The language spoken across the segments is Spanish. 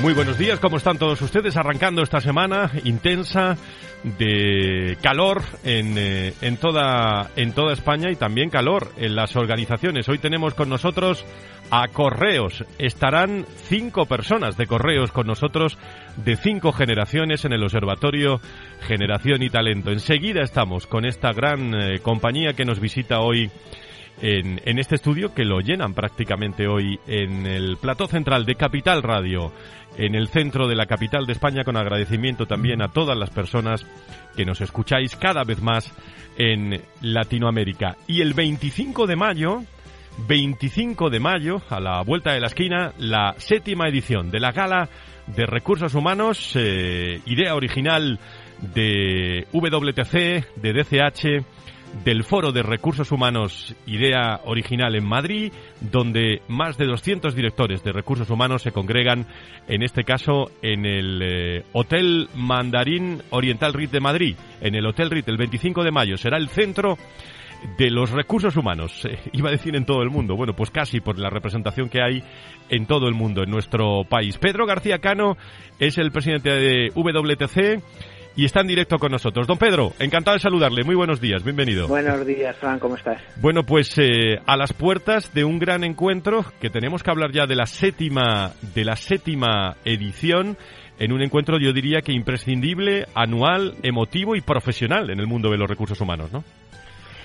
Muy buenos días, ¿cómo están todos ustedes? Arrancando esta semana intensa de calor en, eh, en, toda, en toda España y también calor en las organizaciones. Hoy tenemos con nosotros a Correos. Estarán cinco personas de Correos con nosotros de cinco generaciones en el Observatorio Generación y Talento. Enseguida estamos con esta gran eh, compañía que nos visita hoy en, en, este estudio que lo llenan prácticamente hoy en el plató central de Capital Radio, en el centro de la capital de España, con agradecimiento también a todas las personas que nos escucháis cada vez más en Latinoamérica. Y el 25 de mayo, 25 de mayo, a la vuelta de la esquina, la séptima edición de la Gala de Recursos Humanos, eh, idea original de WTC, de DCH, del Foro de Recursos Humanos Idea Original en Madrid, donde más de 200 directores de recursos humanos se congregan, en este caso en el eh, Hotel Mandarín Oriental RIT de Madrid, en el Hotel RIT el 25 de mayo. Será el centro de los recursos humanos, eh, iba a decir en todo el mundo, bueno, pues casi por la representación que hay en todo el mundo, en nuestro país. Pedro García Cano es el presidente de WTC y está en directo con nosotros. Don Pedro, encantado de saludarle. Muy buenos días, bienvenido. Buenos días, Fran, ¿cómo estás? Bueno, pues eh, a las puertas de un gran encuentro que tenemos que hablar ya de la séptima de la séptima edición en un encuentro yo diría que imprescindible, anual, emotivo y profesional en el mundo de los recursos humanos, ¿no?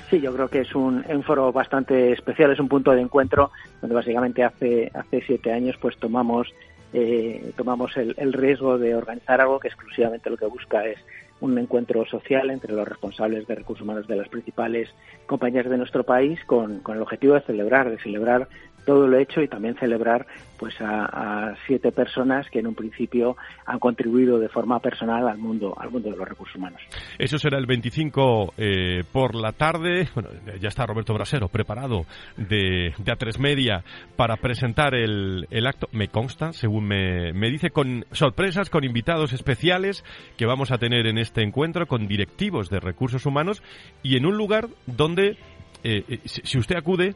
Sí, yo creo que es un, un, foro bastante especial, es un punto de encuentro donde básicamente hace, hace siete años pues tomamos eh, tomamos el, el, riesgo de organizar algo que exclusivamente lo que busca es un encuentro social entre los responsables de recursos humanos de las principales compañías de nuestro país con, con el objetivo de celebrar, de celebrar todo lo hecho y también celebrar pues a, a, siete personas que en un principio han contribuido de forma personal al mundo al mundo de los recursos humanos. Eso será el 25 eh, por la tarde. Bueno, ya está Roberto Brasero preparado de, de A3 Media para presentar el, el acto. Me consta, según me, me dice, con sorpresas, con invitados especiales que vamos a tener en este encuentro, con directivos de recursos humanos y en un lugar donde, eh, si usted acude,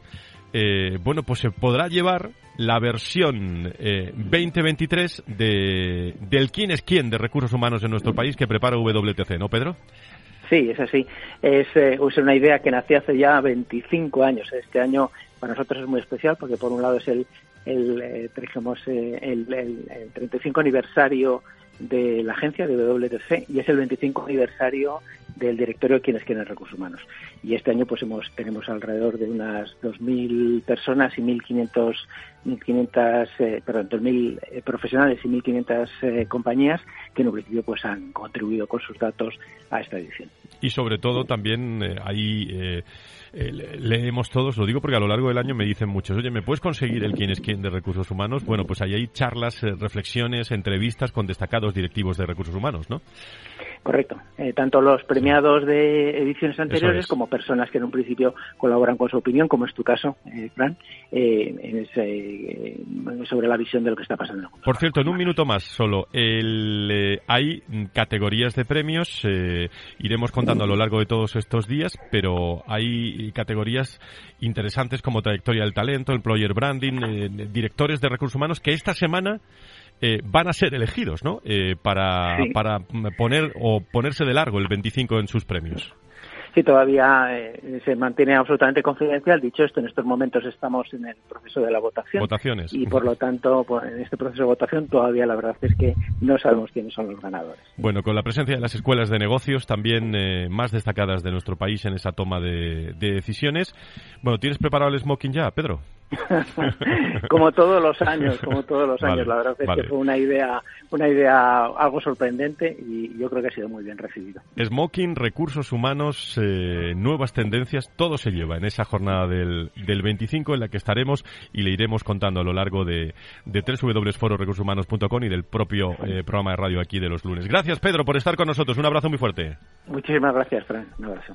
eh, bueno, pues se podrá llevar la versión eh, 2023 de, del quién es quién de recursos humanos en nuestro país que prepara WTC, ¿no, Pedro? Sí, es así. Es, eh, es una idea que nació hace ya 25 años. Este año para nosotros es muy especial porque por un lado es el, el, eh, dijimos, eh, el, el, el 35 aniversario de la agencia de WTC y es el 25 aniversario del directorio de quienes quieren recursos humanos. Y este año pues hemos tenemos alrededor de unas 2.000 personas y 1.500 1.500 eh, perdón 2.000 eh, profesionales y 1.500 eh, compañías que en un principio pues han contribuido con sus datos a esta edición. Y sobre todo también eh, ahí eh, leemos todos, lo digo porque a lo largo del año me dicen muchos, oye, ¿me puedes conseguir el quién es quién de recursos humanos? Bueno, pues ahí hay charlas, reflexiones, entrevistas con destacados directivos de recursos humanos, ¿no? Correcto. Eh, tanto los premiados de ediciones anteriores es. como personas que en un principio colaboran con su opinión, como es tu caso, eh, Fran, eh, en ese, sobre la visión de lo que está pasando. Por cierto, en un minuto más solo, el, hay categorías de premios, iremos contando a lo largo de todos estos días, pero hay categorías interesantes como trayectoria del talento, employer branding, directores de recursos humanos, que esta semana eh, van a ser elegidos, ¿no? Eh, para, sí. para poner o ponerse de largo el 25 en sus premios. Sí, todavía eh, se mantiene absolutamente confidencial. Dicho esto, en estos momentos estamos en el proceso de la votación. Votaciones. Y por lo tanto, pues, en este proceso de votación todavía la verdad es que no sabemos quiénes son los ganadores. Bueno, con la presencia de las escuelas de negocios también eh, más destacadas de nuestro país en esa toma de, de decisiones. Bueno, ¿tienes preparado el smoking ya, Pedro? como todos los años, como todos los años. la verdad es que fue una idea, una idea algo sorprendente y yo creo que ha sido muy bien recibido. Smoking, recursos humanos, eh, nuevas tendencias, todo se lleva en esa jornada del, del 25 en la que estaremos y le iremos contando a lo largo de, de www.fororecursoshumanos.com y del propio eh, programa de radio aquí de los lunes. Gracias, Pedro, por estar con nosotros. Un abrazo muy fuerte. Muchísimas gracias, Fran. Un abrazo.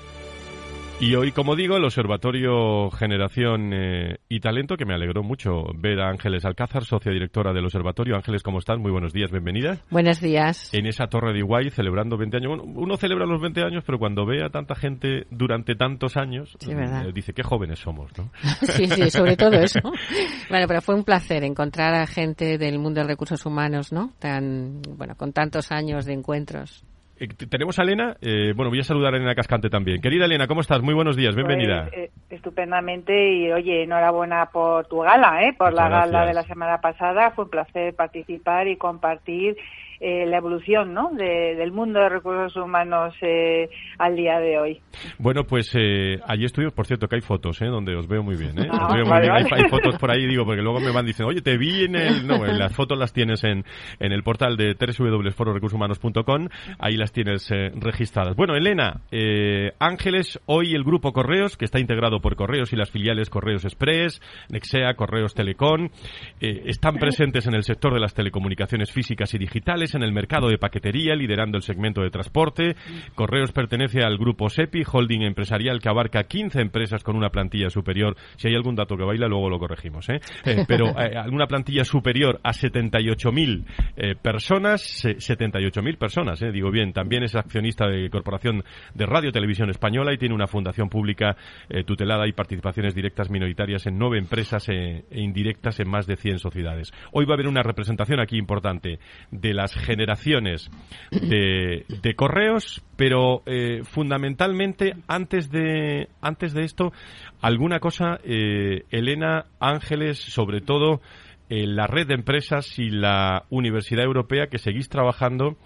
Y hoy, como digo, el Observatorio Generación eh, y Talento, que me alegró mucho ver a Ángeles Alcázar, socia directora del Observatorio. Ángeles, ¿cómo estás? Muy buenos días, bienvenida. Buenos días. En esa torre de Iguay, celebrando 20 años. Bueno, uno celebra los 20 años, pero cuando ve a tanta gente durante tantos años, eh, dice qué jóvenes somos, ¿no? sí, sí, sobre todo eso. bueno, pero fue un placer encontrar a gente del mundo de recursos humanos, ¿no? Tan, bueno, con tantos años de encuentros. Eh, tenemos a Elena. Eh, bueno, voy a saludar a Elena Cascante también. Querida Elena, ¿cómo estás? Muy buenos días, bienvenida. Pues, eh, estupendamente y oye, enhorabuena por tu gala, ¿eh? por la gala de la semana pasada. Fue un placer participar y compartir eh, la evolución ¿no? del mundo de recursos humanos eh, al día de hoy. Bueno, pues eh, allí estudio, por cierto, que hay fotos, ¿eh? donde os veo muy bien. ¿eh? Ah, hay, fotos por ahí, digo, porque luego me van diciendo, oye, te vi en el... No, en las fotos las tienes en, en el portal de www.fororecursoshumanos.com, ahí las tienes registradas. Bueno, Elena, Ángeles, hoy el grupo Correos, que está integrado por Correos y las filiales Correos Express, Nexea, Correos Telecom, están presentes en el sector de las telecomunicaciones físicas y digitales, en el mercado de paquetería, liderando el segmento de transporte. Correos pertenece al grupo SEPI, holding empresarial que abarca 15 empresas con una plantilla superior. Si hay algún dato que baila, luego lo corregimos. ¿eh? eh pero eh, alguna plantilla superior a 78.000 eh, personas, 78.000 personas, digo bien. También es accionista de Corporación de Radio Televisión Española y tiene una fundación pública tutelada y participaciones directas minoritarias en nueve empresas e indirectas en más de 100 sociedades. Hoy va a haber una representación aquí importante de las generaciones de, correos, pero eh, fundamentalmente antes de, antes de esto, alguna cosa, eh, Elena Ángeles, sobre todo eh, la red de empresas y la Universidad Europea que seguís trabajando.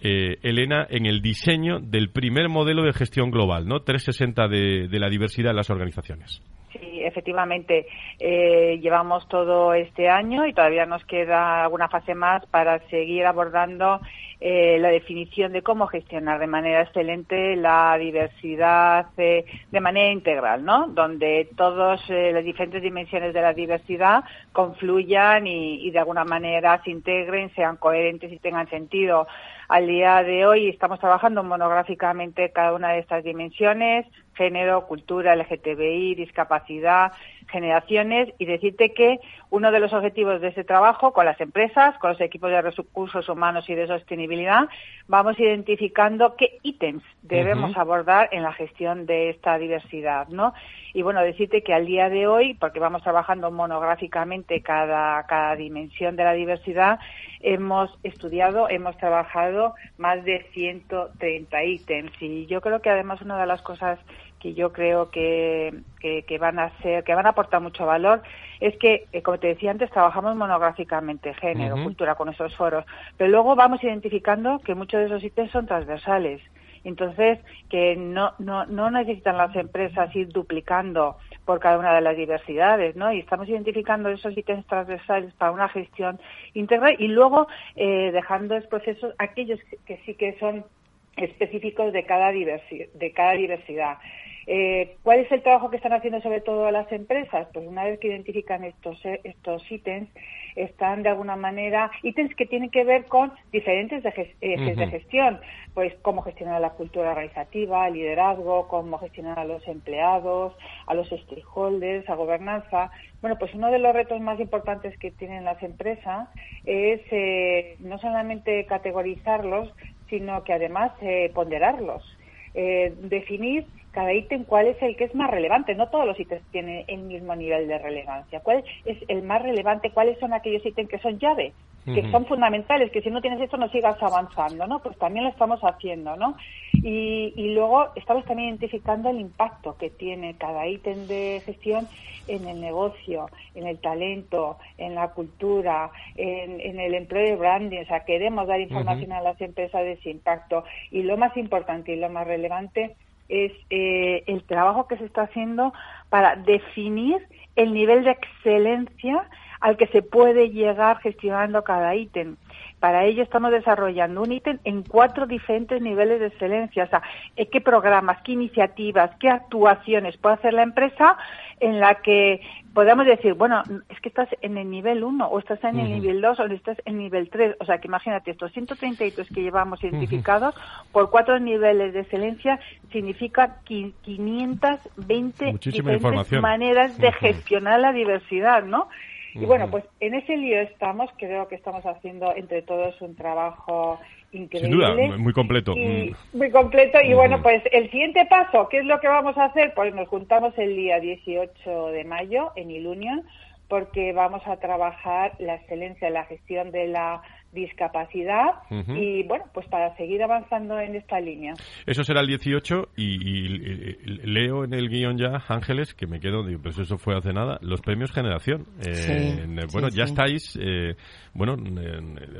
Elena, en el diseño del primer modelo de gestión global, ¿no? 360 de, de la diversidad de las organizaciones. Sí, efectivamente. Eh, llevamos todo este año y todavía nos queda alguna fase más para seguir abordando eh, la definición de cómo gestionar de manera excelente la diversidad eh, de manera integral, ¿no? Donde todas las diferentes dimensiones de la diversidad confluyan y, y de alguna manera se integren, sean coherentes y tengan sentido. Al día de hoy estamos trabajando monográficamente cada una de estas dimensiones, género, cultura, LGTBI, discapacidad, generaciones y decirte que uno de los objetivos de ese trabajo con las empresas, con los equipos de recursos humanos y de sostenibilidad, vamos identificando qué ítems debemos abordar en la gestión de esta diversidad, ¿no? Y bueno, decirte que al día de hoy, porque vamos trabajando monográficamente cada, cada dimensión de la diversidad, hemos estudiado, hemos trabajado más de 130 ítems y yo creo que además una de las cosas que yo creo que, que, van a ser, que van a aportar mucho valor, es que, eh, como te decía antes, trabajamos monográficamente género, cultura con esos foros, pero luego vamos identificando que muchos de esos ítems son transversales. Entonces, que no, no, no necesitan las empresas ir duplicando por cada una de las diversidades, ¿no? Y estamos identificando esos ítems transversales para una gestión integral y luego eh, dejando los procesos aquellos que sí que son específicos de cada, de cada diversidad. Eh, ¿Cuál es el trabajo que están haciendo sobre todo las empresas? Pues una vez que identifican estos, eh, estos ítems, están de alguna manera ítems que tienen que ver con diferentes ejes de gestión, pues cómo gestionar la cultura organizativa, el liderazgo, cómo gestionar a los empleados, a los stakeholders, a gobernanza. Bueno, pues uno de los retos más importantes que tienen las empresas es eh, no solamente categorizarlos, sino que además ponderarlos, definir cada ítem cuál es el que es más relevante. No todos los ítems tienen el mismo nivel de relevancia. ¿Cuál es el más relevante? ¿Cuáles son aquellos ítems que son llave? que son fundamentales, que si no tienes esto no sigas avanzando, ¿no? Pues también lo estamos haciendo, ¿no? Y, y luego estamos también identificando el impacto que tiene cada ítem de gestión en el negocio, en el talento, en la cultura, en, el empleo de branding. O sea, queremos dar información a las empresas de ese impacto. Y lo más importante y lo más relevante es eh, el trabajo que se está haciendo para definir el nivel de excelencia al que se puede llegar gestionando cada ítem. Para ello estamos desarrollando un ítem en cuatro diferentes niveles de excelencia. O sea, qué programas, qué iniciativas, qué actuaciones puede hacer la empresa en la que podamos decir, bueno, es que estás en el nivel 1 o estás en el nivel 2 o estás en el nivel 3. O sea, que imagínate, estos 133 que llevamos identificados por cuatro niveles de excelencia significa 520 diferentes maneras de gestionar la diversidad, ¿no? Y bueno, pues en ese lío estamos, creo que estamos haciendo entre todos un trabajo increíble. Sin duda, muy completo. Y, mm. muy completo. Y bueno, pues el siguiente paso, ¿qué es lo que vamos a hacer? Pues nos juntamos el día 18 de mayo en Ilunion porque vamos a trabajar la excelencia en la gestión de la discapacidad y bueno, pues para seguir avanzando en esta línea. Eso será el 18 y, leo en el guion ya, Ángeles, que me quedo, digo, pues eso fue hace nada, los premios Generación. Eh, bueno, ya estáis, eh, bueno,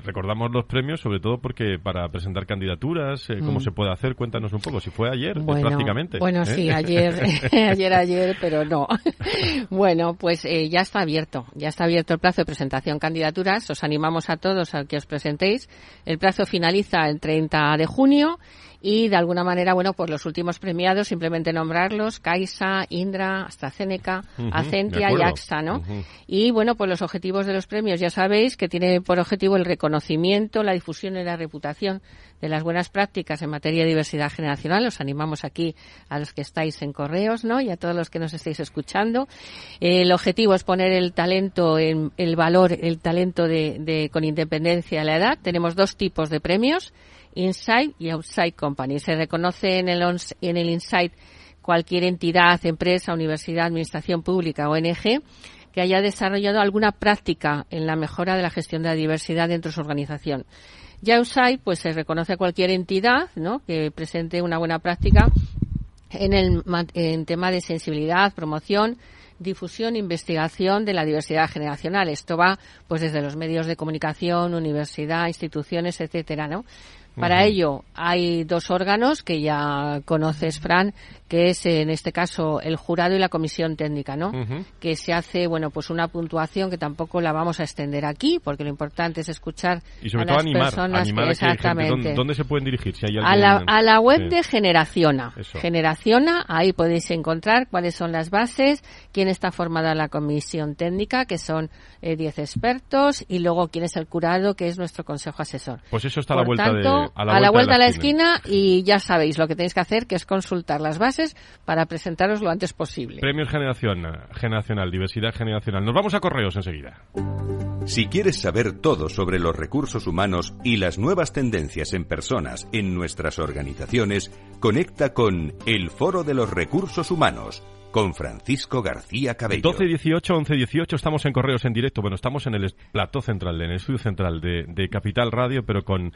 recordamos los premios sobre todo porque para presentar candidaturas, eh, cómo mm. se puede hacer, cuéntanos un poco, si fue ayer prácticamente. Bueno, sí, ayer, ayer, ayer, pero no. bueno, pues ya está abierto, ya está abierto el plazo de presentación candidaturas, os animamos a todos a que os presentéis. El plazo finaliza el 30 de junio y de alguna manera, bueno, pues los últimos premiados, simplemente nombrarlos, Caixa, Indra, AstraZeneca, Acentia y AXA, ¿no? Y bueno, pues los objetivos de los premios, ya sabéis que tiene por objetivo el reconocimiento, la difusión y la reputación de las buenas prácticas en materia de diversidad generacional. Os animamos aquí a los que estáis en correos, ¿no? Y a todos los que nos estáis escuchando. el objetivo es poner el talento, en, el valor, el talento de, de, con independencia de la edad. Tenemos dos tipos de premios Inside y Outside Company. Se reconoce en el, en el Inside cualquier entidad, empresa, universidad, administración pública, ONG, que haya desarrollado alguna práctica en la mejora de la gestión de la diversidad dentro de su organización. Ya Outside, pues se reconoce a cualquier entidad, ¿no? Que presente una buena práctica en el en tema de sensibilidad, promoción, difusión investigación de la diversidad generacional. Esto va pues desde los medios de comunicación, universidad, instituciones, etcétera, ¿no? Para ello hay dos órganos que ya conoces, Fran, que es en este caso el jurado y la comisión técnica, ¿no? Que se hace, bueno, pues una puntuación que tampoco la vamos a extender aquí, porque lo importante es escuchar y sobre a todo las animar, personas animar exactamente. ¿dónde, se pueden dirigir? Si hay a, la, a la web de Generaciona. Generaciona, ahí podéis encontrar cuáles son las bases, quién está formada la comisión técnica, que son 10 eh, expertos, y luego quién es el curado, que es nuestro consejo asesor. Pues eso está a la vuelta de, a la vuelta, de la, esquina y ya sabéis lo que tenéis que hacer, que es consultar las bases para presentaros lo antes posible. Premios Generación, Generacional, Diversidad Generacional. Nos vamos a correos enseguida. Si quieres saber todo sobre los recursos humanos y las nuevas tendencias en personas en nuestras organizaciones, conecta con El Foro de los Recursos Humanos con Francisco García Cabello. 12, 18, 11, 18, estamos en correos en directo. Bueno, estamos en el plató central, en el estudio central de, Capital Radio, pero con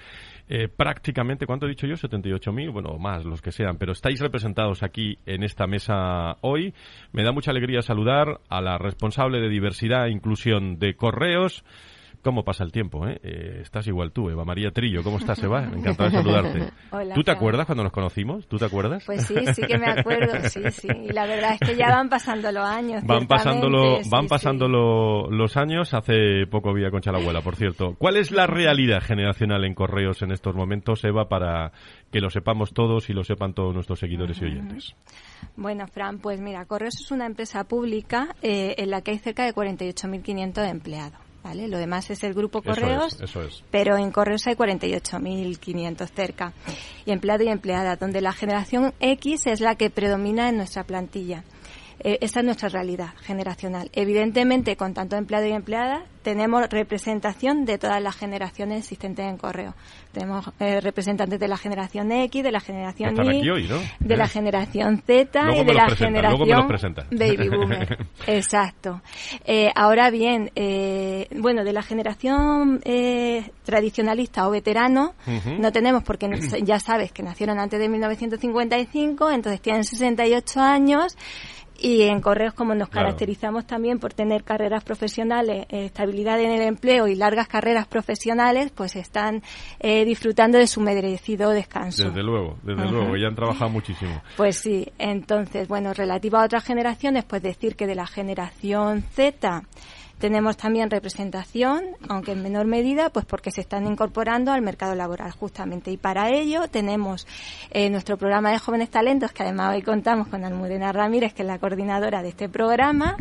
eh, prácticamente, ¿cuánto he dicho yo? 78.000, bueno, más, los que sean, pero estáis representados aquí en esta mesa hoy. Me da mucha alegría saludar a la responsable de diversidad e inclusión de correos. ¿Cómo pasa el tiempo? Eh? eh? estás igual tú, Eva María Trillo. ¿Cómo estás, Eva? Encantado de saludarte. Hola, ¿Tú te acuerdas cuando nos conocimos? ¿Tú te acuerdas? Pues sí, sí que me acuerdo, sí, sí. Y la verdad es que ya van pasando los años. Van pasando, van pasando los años. Hace poco vi a Concha la abuela, por cierto. ¿Cuál es la realidad generacional en correos en estos momentos, Eva, para que lo sepamos todos y lo sepan todos nuestros seguidores y oyentes? Bueno, Fran, pues mira, Correos es una empresa pública eh, en la que hay cerca de 48.500 empleados. ¿Vale? Lo demás es el grupo Correos, pero en Correos hay 48.500 cerca, y empleado y empleada, donde la generación X es la que predomina en nuestra plantilla. Eh, esa es nuestra realidad generacional. Evidentemente, con tanto empleado y empleada, tenemos representación de todas las generaciones existentes en correo. Tenemos eh, representantes de la generación X, de la generación Y, de la generación Z y de la generación Baby Boomer. Exacto. Eh, ahora bien, bueno, de la generación tradicionalista o veterano no tenemos porque ya sabes que nacieron antes de 1955, entonces tienen 68 años y en Correos, como nos caracterizamos también por tener carreras profesionales, eh, estabilidad en el empleo y largas carreras profesionales, pues están eh, disfrutando de su merecido descanso. Desde luego, desde luego, ya han trabajado muchísimo. Pues sí, entonces, bueno, relativo a otras generaciones, pues decir que de la generación Z, tenemos también representación, aunque en menor medida, pues porque se están incorporando al mercado laboral justamente. Y para ello tenemos eh, nuestro programa de jóvenes talentos, que además hoy contamos con Almudena Ramírez, que es la coordinadora de este programa,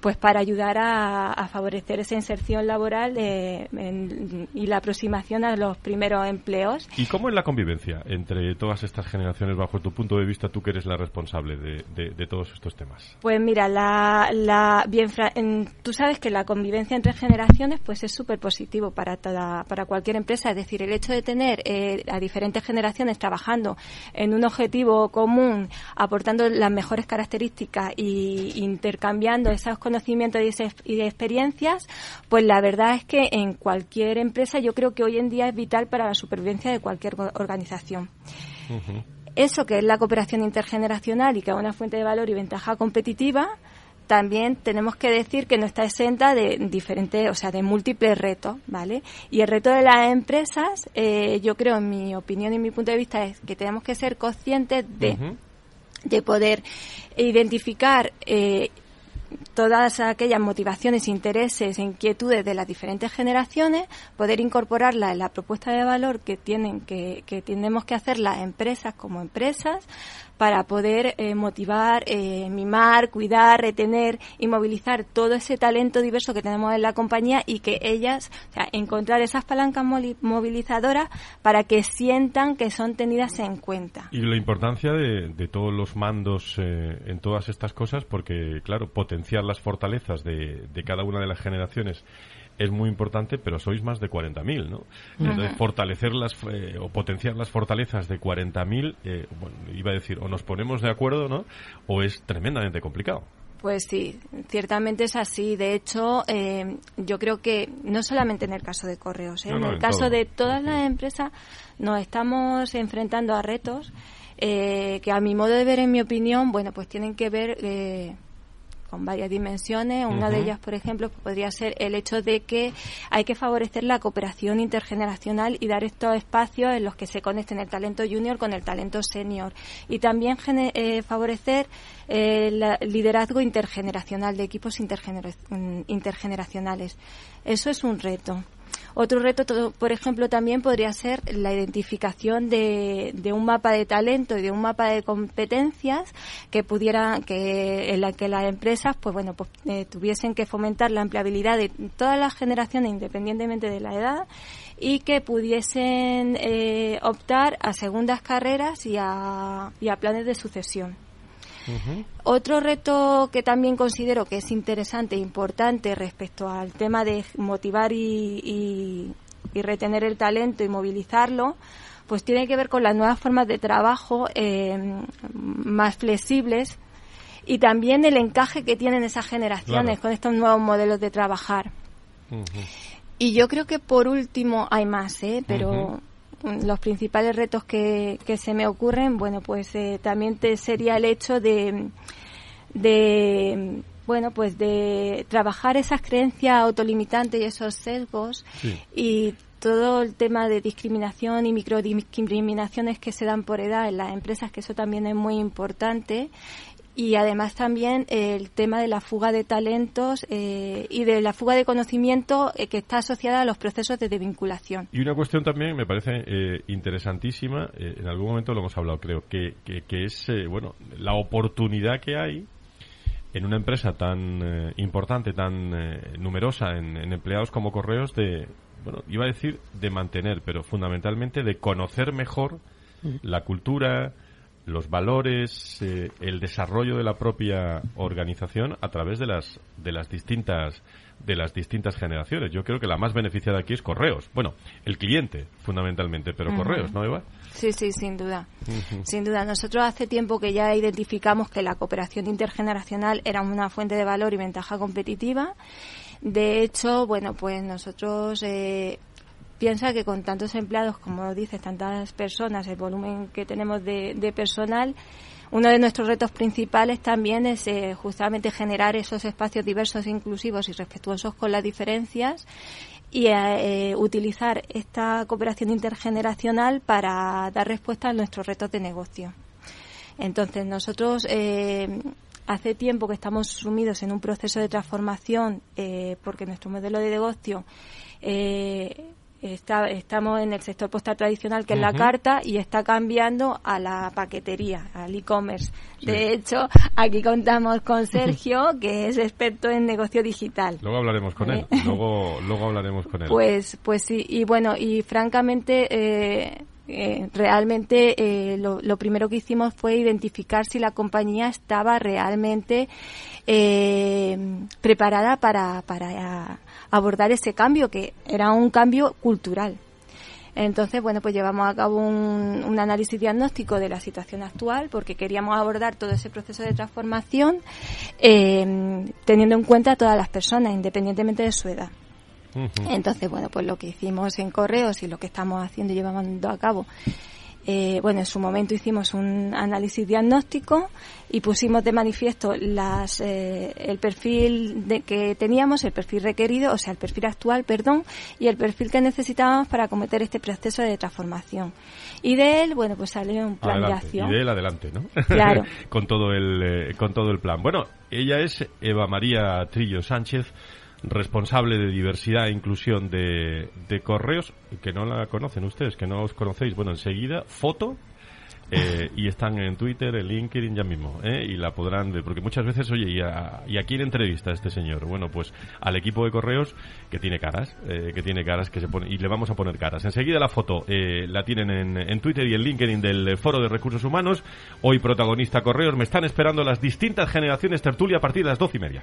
pues para ayudar a, favorecer esa inserción laboral y la aproximación a los primeros empleos. ¿Y cómo es la convivencia entre todas estas generaciones, bajo tu punto de vista, tú que eres la responsable de, todos estos temas? Pues mira, la, la bien, tú sabes que la la convivencia entre generaciones pues es súper positivo para toda, para cualquier empresa. Es decir, el hecho de tener eh, a diferentes generaciones trabajando en un objetivo común, aportando las mejores características y intercambiando esos conocimientos y, experiencias, pues la verdad es que en cualquier empresa yo creo que hoy en día es vital para la supervivencia de cualquier organización. Eso que es la cooperación intergeneracional y que es una fuente de valor y ventaja competitiva, también tenemos que decir que no está exenta de diferentes, o sea, de múltiples retos, ¿vale? Y el reto de las empresas, eh, yo creo, en mi opinión y en mi punto de vista, es que tenemos que ser conscientes de, de poder identificar eh, todas aquellas motivaciones, intereses e inquietudes de las diferentes generaciones, poder incorporarlas en la propuesta de valor que tienen que, que tenemos que hacer las empresas como empresas para poder eh, motivar, eh, mimar, cuidar, retener y movilizar todo ese talento diverso que tenemos en la compañía y que ellas, o sea, encontrar esas palancas movilizadoras para que sientan que son tenidas en cuenta. Y la importancia de, todos los mandos eh, en todas estas cosas, porque, claro, potenciar las fortalezas de cada una de las generaciones es muy importante, pero sois más de 40.000, ¿no? Entonces, fortalecer las, eh, o potenciar las fortalezas de 40.000, eh, bueno, iba a decir, o nos ponemos de acuerdo, ¿no? O es tremendamente complicado. Pues sí, ciertamente es así. De hecho, eh, yo creo que no solamente en el caso de correos, en el caso de todas las empresas nos estamos enfrentando a retos que a mi modo de ver, en mi opinión, bueno, pues tienen que ver con varias dimensiones. Una de ellas, por ejemplo, podría ser el hecho de que hay que favorecer la cooperación intergeneracional y dar estos espacios en los que se conecten el talento junior con el talento senior. Y también eh, favorecer el liderazgo intergeneracional de equipos intergeneracionales. Eso es un reto. Otro reto, por ejemplo, también podría ser la identificación de, un mapa de talento y de un mapa de competencias que pudieran, que en la que las empresas, pues bueno, pues, eh, tuviesen que fomentar la empleabilidad de todas las generaciones independientemente de la edad y que pudiesen eh, optar a segundas carreras y a planes de sucesión. Otro reto que también considero que es interesante e importante respecto al tema de motivar y, retener el talento y movilizarlo, pues tiene que ver con las nuevas formas de trabajo eh, más flexibles y también el encaje que tienen esas generaciones con estos nuevos modelos de trabajar. Y yo creo que por último hay más, ¿eh? pero los principales retos que, que se me ocurren, bueno, pues eh, también te sería el hecho de, de bueno, pues de trabajar esas creencias autolimitantes y esos sesgos y todo el tema de discriminación y microdiscriminaciones que se dan por edad en las empresas, que eso también es muy importante, y además también el tema de la fuga de talentos eh, y de la fuga de conocimiento eh, que está asociada a los procesos de desvinculación. Y una cuestión también me parece eh, interesantísima, en algún momento lo hemos hablado creo, que, que, es bueno la oportunidad que hay en una empresa tan importante, tan numerosa en, en, empleados como Correos de, bueno, iba a decir de mantener, pero fundamentalmente de conocer mejor mm. la cultura, los valores, eh, el desarrollo de la propia organización a través de las de las distintas de las distintas generaciones. Yo creo que la más beneficiada aquí es Correos. Bueno, el cliente fundamentalmente, pero Correos, ¿no, Eva? Sí, sí, sin duda. Sin duda. Nosotros hace tiempo que ya identificamos que la cooperación intergeneracional era una fuente de valor y ventaja competitiva. De hecho, bueno, pues nosotros eh, piensa que con tantos empleados, como dices, tantas personas, el volumen que tenemos de, personal, uno de nuestros retos principales también es eh, justamente generar esos espacios diversos, inclusivos y respetuosos con las diferencias y eh, utilizar esta cooperación intergeneracional para dar respuesta a nuestros retos de negocio. Entonces, nosotros eh, hace tiempo que estamos sumidos en un proceso de transformación porque nuestro modelo de negocio Está, estamos en el sector postal tradicional, que es la carta, y está cambiando a la paquetería, al e-commerce. De hecho, aquí contamos con Sergio, que es experto en negocio digital. Luego hablaremos con él. ¿Eh? Luego, luego hablaremos con él. Pues, pues sí. Y bueno, y francamente, eh, eh, realmente eh, lo, lo, primero que hicimos fue identificar si la compañía estaba realmente eh, preparada para, para abordar ese cambio, que era un cambio cultural. Entonces, bueno, pues llevamos a cabo un, un, análisis diagnóstico de la situación actual porque queríamos abordar todo ese proceso de transformación eh, teniendo en cuenta a todas las personas, independientemente de su edad. Entonces, bueno, pues lo que hicimos en correos y lo que estamos haciendo y llevando a cabo eh, bueno, en su momento hicimos un análisis diagnóstico y pusimos de manifiesto las, eh, el perfil de, que teníamos, el perfil requerido, o sea, el perfil actual, perdón, y el perfil que necesitábamos para cometer este proceso de transformación. Y de él, bueno, pues salió un plan de acción. Y de él adelante, ¿no? Claro. con todo el, eh, con todo el plan. Bueno, ella es Eva María Trillo Sánchez responsable de diversidad e inclusión de, de correos, que no la conocen ustedes, que no os conocéis, bueno, enseguida, foto, eh, y están en Twitter, en LinkedIn ya mismo, ¿eh? y la podrán ver, porque muchas veces, oye, ¿y a, ¿y a quién entrevista este señor? Bueno, pues al equipo de correos que tiene caras, eh, que tiene caras que se pone, y le vamos a poner caras. Enseguida la foto eh, la tienen en, en Twitter y en LinkedIn del Foro de Recursos Humanos. Hoy protagonista correos, me están esperando las distintas generaciones tertulia a partir de las doce y media.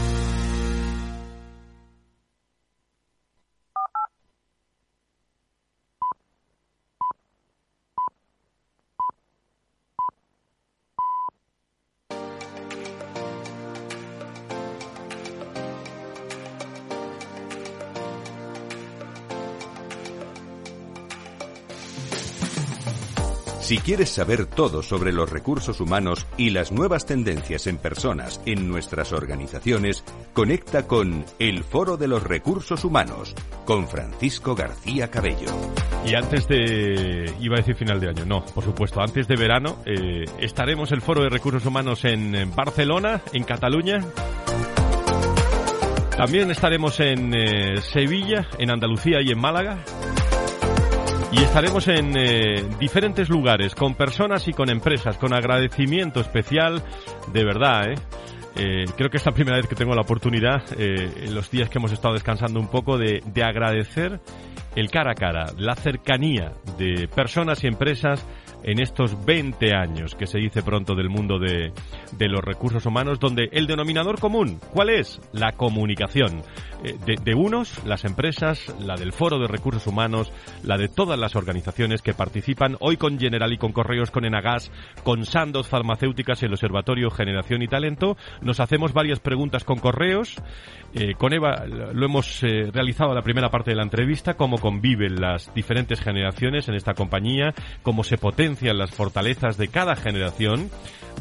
Si quieres saber todo sobre los recursos humanos y las nuevas tendencias en personas en nuestras organizaciones, conecta con El Foro de los Recursos Humanos con Francisco García Cabello. Y antes de, iba a decir final de año, no, por supuesto, antes de verano eh, estaremos el Foro de Recursos Humanos en, Barcelona, en Cataluña. También estaremos en eh, Sevilla, en Andalucía y en Málaga. Y estaremos en eh, diferentes lugares, con personas y con empresas, con agradecimiento especial, de verdad, ¿eh? Eh, creo que es la primera vez que tengo la oportunidad, en los días que hemos estado descansando un poco, de agradecer el cara a cara, la cercanía de personas y empresas en estos 20 años que se dice pronto del mundo de, de los recursos humanos, donde el denominador común, ¿cuál es? La comunicación. Eh, de, de, unos, las empresas, la del Foro de Recursos Humanos, la de todas las organizaciones que participan, hoy con General y con Correos, con Enagas, con Sandoz Farmacéuticas, el Observatorio Generación y Talento. Nos hacemos varias preguntas con Correos. Eh, con Eva lo hemos eh, realizado la primera parte de la entrevista, cómo conviven las diferentes generaciones en esta compañía, cómo se potencian las fortalezas de cada generación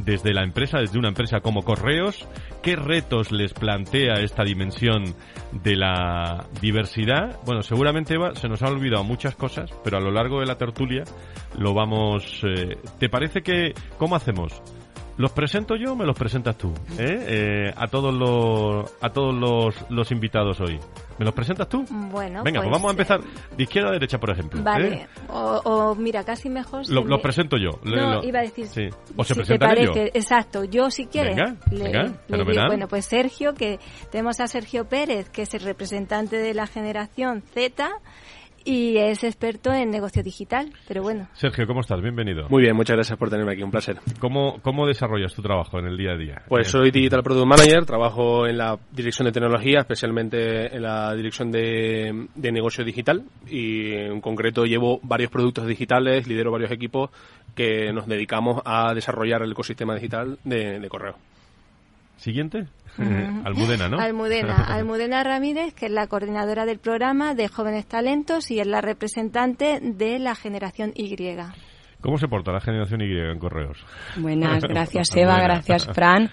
desde la empresa, desde una empresa como Correos, qué retos les plantea esta dimensión de la diversidad. Bueno, seguramente Eva se nos han olvidado muchas cosas, pero a lo largo de la tertulia lo vamos. Eh, ¿Te parece que cómo hacemos? ¿Los presento yo o me los presentas tú? ¿Eh? Eh, a todos los a todos los, los, invitados hoy. ¿Me los presentas tú? Bueno, Venga, pues, vamos a empezar de izquierda a derecha, por ejemplo. Vale. O, mira, casi mejor. Lo, Los presento yo. No, iba a decir. Sí. O se si ellos. Exacto. Yo, si quieres. Venga, venga, digo, bueno, pues Sergio, que tenemos a Sergio Pérez, que es el representante de la generación Z y es experto en negocio digital, pero bueno. Sergio, ¿cómo estás? Bienvenido. Muy bien, muchas gracias por tenerme aquí, un placer. ¿Cómo, cómo desarrollas tu trabajo en el día a día? Pues soy Digital Product Manager, trabajo en la dirección de tecnología, especialmente en la dirección de, de negocio digital y en concreto llevo varios productos digitales, lidero varios equipos que nos dedicamos a desarrollar el ecosistema digital de, de correo. Siguiente. Almudena, ¿no? Almudena. Almudena Ramírez, que es la coordinadora del programa de Jóvenes Talentos y es la representante de la generación Y. ¿Cómo se porta la generación Y en correos? Buenas, gracias Eva, gracias Fran.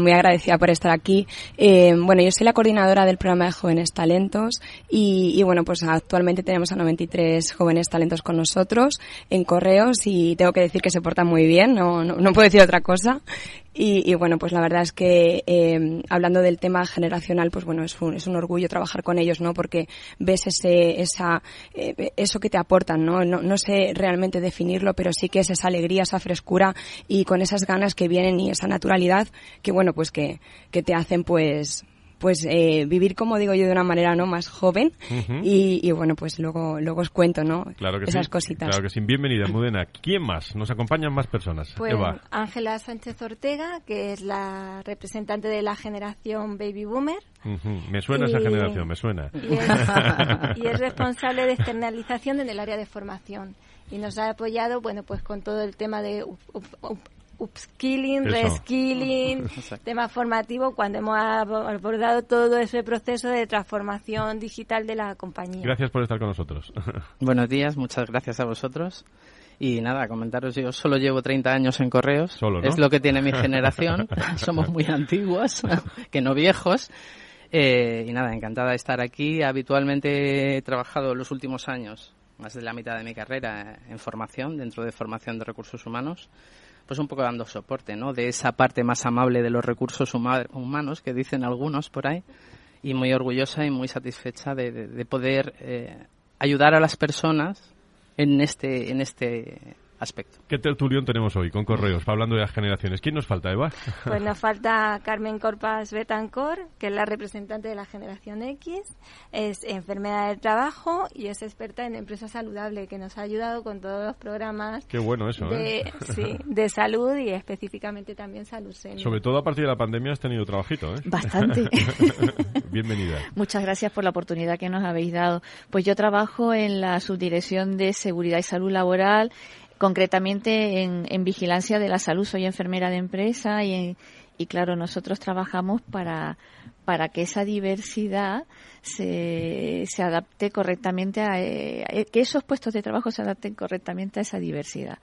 muy agradecida por estar aquí. Eh, bueno, yo soy la coordinadora del programa de Jóvenes Talentos y, y, bueno, pues actualmente tenemos a 93 jóvenes talentos con nosotros en correos y tengo que decir que se portan muy bien, no, no, no puedo decir otra cosa. Y, y, bueno, pues la verdad es que eh, hablando del tema generacional, pues bueno, es un, es un orgullo trabajar con ellos, ¿no? Porque ves ese, esa, eh, eso que te aportan, ¿no? ¿no? No sé realmente definirlo, pero sí que es esa alegría, esa frescura y con esas ganas que vienen y esa naturalidad que bueno, pues que, que te hacen pues pues eh, vivir como digo yo de una manera no más joven. Y, bueno pues luego luego os cuento no claro que esas sí, cositas. Claro que sí. Bienvenida Mudena. Quién más nos acompañan más personas. Pues Ángela Sánchez Ortega que es la representante de la generación baby boomer. Me suena esa generación me suena. y es, responsable de externalización en el área de formación. Y nos ha apoyado bueno pues con todo el tema de upskilling, reskilling, tema formativo, cuando hemos abordado todo ese proceso de transformación digital de la compañía. Gracias por estar con nosotros. Buenos días, muchas gracias a vosotros. Y nada, comentaros, yo solo llevo 30 años en correos. Es lo que tiene mi generación. Somos muy antiguos, que no viejos. Eh, y nada, encantada de estar aquí. Habitualmente he trabajado los últimos años, más de la mitad de mi carrera, en formación, dentro de formación de recursos humanos pues un poco dando soporte, ¿no? De esa parte más amable de los recursos humanos que dicen algunos por ahí y muy orgullosa y muy satisfecha de, poder eh, ayudar a las personas en este, en este aspecto. ¿Qué tertulión tenemos hoy con correos, hablando de las generaciones? ¿Quién nos falta, Eva? Pues nos falta Carmen Corpas Betancor, que es la representante de la generación X, es enfermera del trabajo y es experta en empresa saludable, que nos ha ayudado con todos los programas Qué bueno eso, de, ¿eh? sí, de salud y específicamente también salud Sobre todo a partir de la pandemia has tenido trabajito, ¿eh? Bastante. Bienvenida. Muchas gracias por la oportunidad que nos habéis dado. Pues yo trabajo en la Subdirección de Seguridad y Salud Laboral concretamente en, vigilancia de la salud. Soy enfermera de empresa y, y claro, nosotros trabajamos para, para que esa diversidad se, se adapte correctamente a, eh, que esos puestos de trabajo se adapten correctamente a esa diversidad.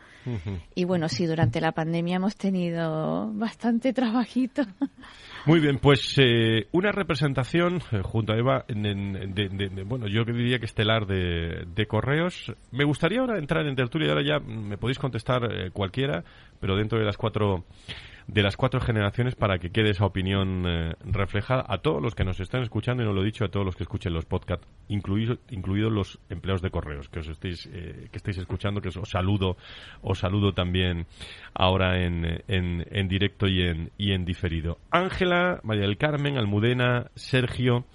Y bueno, sí, durante la pandemia hemos tenido bastante trabajito. Muy bien, pues eh, una representación eh, junto a Eva, de, bueno, yo diría que estelar de, correos. Me gustaría ahora entrar en tertulia y ahora ya me podéis contestar eh, cualquiera, pero dentro de las cuatro de las cuatro generaciones para que quede esa opinión eh, reflejada a todos los que nos están escuchando y no lo he dicho a todos los que escuchen los podcasts, incluidos incluidos los empleados de correos que os estéis eh, que estéis escuchando, que os, saludo os saludo también ahora en, en, en directo y en y en diferido. Ángela, María del Carmen, Almudena, Sergio.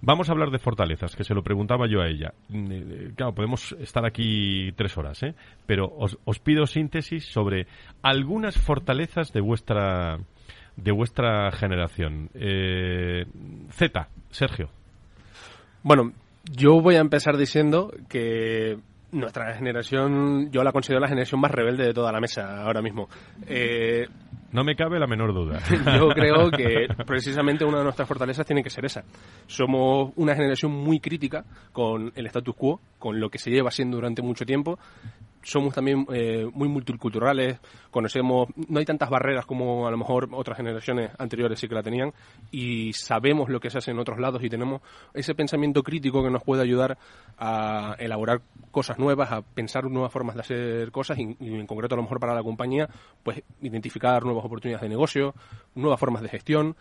Vamos a hablar de fortalezas, que se lo preguntaba yo a ella. Mm, eh, claro, podemos estar aquí tres horas, ¿eh? pero os, pido síntesis sobre algunas fortalezas de vuestra de vuestra generación. Eh, Z, Sergio. Bueno, yo voy a empezar diciendo que nuestra generación, yo la considero la generación más rebelde de toda la mesa ahora mismo. Eh, no me cabe la menor duda. Yo creo que precisamente una de nuestras fortalezas tiene que ser esa. Somos una generación muy crítica con el status quo, con lo que se lleva siendo durante mucho tiempo somos también eh, muy multiculturales, conocemos, no hay tantas barreras como a lo mejor otras generaciones anteriores sí que la tenían y sabemos lo que se hace en otros lados y tenemos ese pensamiento crítico que nos puede ayudar a elaborar cosas nuevas, a pensar nuevas formas de hacer cosas y, en concreto a lo mejor para la compañía, pues identificar nuevas oportunidades de negocio, nuevas formas de gestión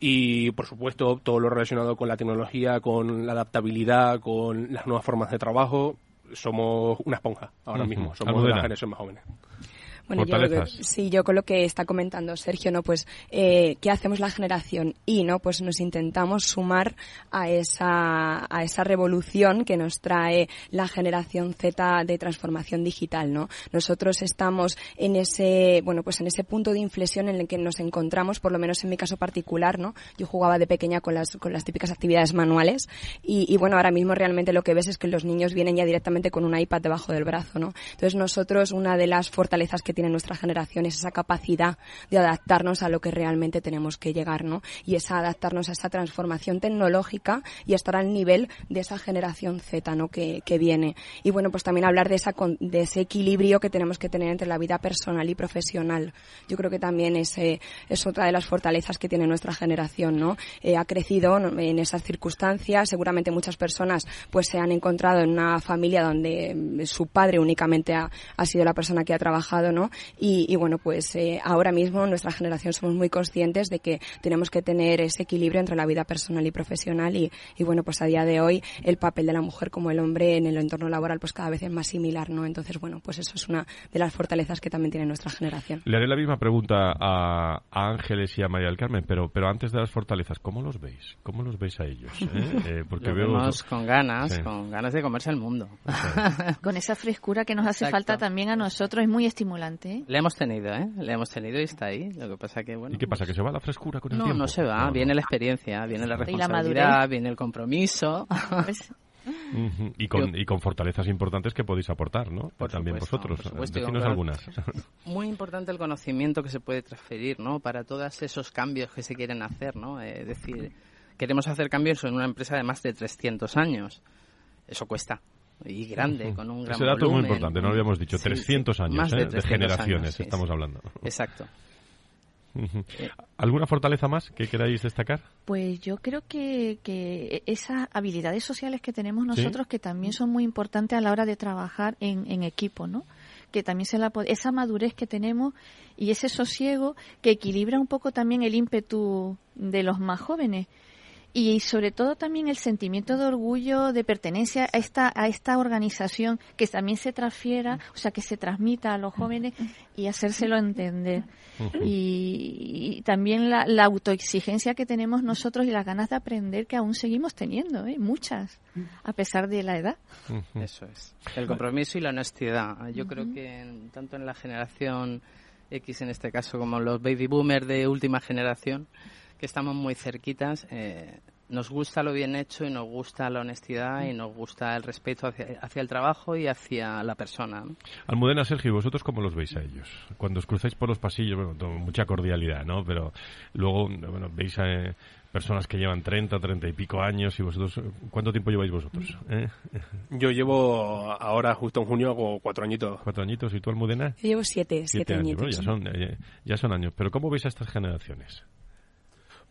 y por supuesto todo lo relacionado con la tecnología, con la adaptabilidad, con las nuevas formas de trabajo, somos una esponja ahora mismo, somos de las generaciones más jóvenes. Bueno, yo sí, yo con lo que está comentando Sergio, ¿no? Pues, eh, ¿qué hacemos la generación Y, ¿no? Pues nos intentamos sumar a esa, a esa revolución que nos trae la generación Z de transformación digital, ¿no? Nosotros estamos en ese, bueno, pues en ese punto de inflexión en el que nos encontramos, por lo menos en mi caso particular, ¿no? Yo jugaba de pequeña con las, con las típicas actividades manuales y, y bueno, ahora mismo realmente lo que ves es que los niños vienen ya directamente con un iPad debajo del brazo, ¿no? Entonces nosotros, una de las fortalezas que tiene nuestra generación es esa capacidad de adaptarnos a lo que realmente tenemos que llegar, ¿no? Y esa adaptarnos a esa transformación tecnológica y estar al nivel de esa generación Z, ¿no? Que, que viene. Y bueno, pues también hablar de, esa, de ese equilibrio que tenemos que tener entre la vida personal y profesional. Yo creo que también es, es otra de las fortalezas que tiene nuestra generación, ¿no? Eh, ha crecido en esas circunstancias. Seguramente muchas personas pues se han encontrado en una familia donde mm, su padre únicamente ha, ha sido la persona que ha trabajado, ¿no? Y, bueno, pues eh, ahora mismo nuestra generación somos muy conscientes de que tenemos que tener ese equilibrio entre la vida personal y profesional y, y bueno, pues a día de hoy el papel de la mujer como el hombre en el entorno laboral pues cada vez es más similar, ¿no? Entonces, bueno, pues eso es una de las fortalezas que también tiene nuestra generación. Le haré la misma pregunta a, Ángeles y a María del Carmen, pero, pero antes de las fortalezas, ¿cómo los veis? ¿Cómo los veis a ellos? Eh? Eh, porque vemos con ganas, con ganas de comerse el mundo. con esa frescura que nos hace falta también a nosotros, es muy estimulante. Le hemos tenido, ¿eh? Le hemos tenido y está ahí. Lo que pasa que, bueno... ¿Y qué pasa? ¿Que se va la frescura con el no, tiempo? No, no se va. viene la experiencia, viene la responsabilidad, viene el compromiso. Pues, y, con, y con fortalezas importantes que podéis aportar, ¿no? También vosotros. Decinos algunas. Muy importante el conocimiento que se puede transferir, ¿no? Para todos esos cambios que se quieren hacer, ¿no? Es decir, queremos hacer cambios en una empresa de más de 300 años. Eso cuesta y grande, con un gran Ese dato es muy importante, no lo habíamos dicho. 300 años ¿eh? de, generaciones estamos hablando. Exacto. ¿Alguna fortaleza más que queráis destacar? Pues yo creo que, que esas habilidades sociales que tenemos nosotros que también son muy importantes a la hora de trabajar en, en equipo, ¿no? Que también se la esa madurez que tenemos y ese sosiego que equilibra un poco también el ímpetu de los más jóvenes y sobre todo también el sentimiento de orgullo, de pertenencia a esta, a esta organización, que también se transfiera, o sea, que se transmita a los jóvenes y hacérselo entender. y, también la, autoexigencia que tenemos nosotros y las ganas de aprender que aún seguimos teniendo, ¿eh? muchas, a pesar de la edad. Eso es. El compromiso y la honestidad. Yo creo que tanto en la generación X en este caso como los baby boomers de última generación, que estamos muy cerquitas, eh, nos gusta lo bien hecho y nos gusta la honestidad y nos gusta el respeto hacia, el trabajo y hacia la persona. Almudena, Sergio, ¿vosotros cómo los veis a ellos? Cuando os cruzáis por los pasillos, bueno, mucha cordialidad, ¿no? Pero luego, bueno, veis a eh, personas que llevan 30, 30 y pico años y vosotros, ¿cuánto tiempo lleváis vosotros? Eh? Yo llevo ahora, justo en junio, hago cuatro añitos. ¿Cuatro añitos? ¿Y tú, Almudena? Yo llevo siete, siete, años. ya, son, ya son años. Pero ¿cómo veis a estas generaciones?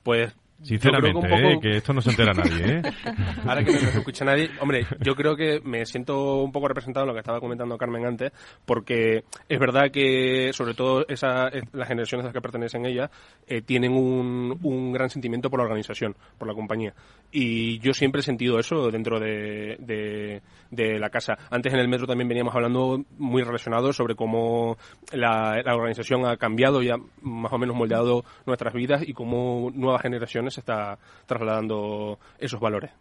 Pues Sinceramente, ¿eh? que esto no se entera nadie. ¿eh? Ahora que no se escucha nadie, hombre, yo creo que me siento un poco representado en lo que estaba comentando Carmen antes, porque es verdad que, sobre todo, esa, las generaciones a las que pertenecen ella eh, tienen un, un, gran sentimiento por la organización, por la compañía. Y yo siempre he sentido eso dentro de, de, la casa. Antes en el metro también veníamos hablando muy relacionado sobre cómo la, la organización ha cambiado y ha más o menos moldeado nuestras vidas y cómo nuevas generaciones se está trasladando esos valores.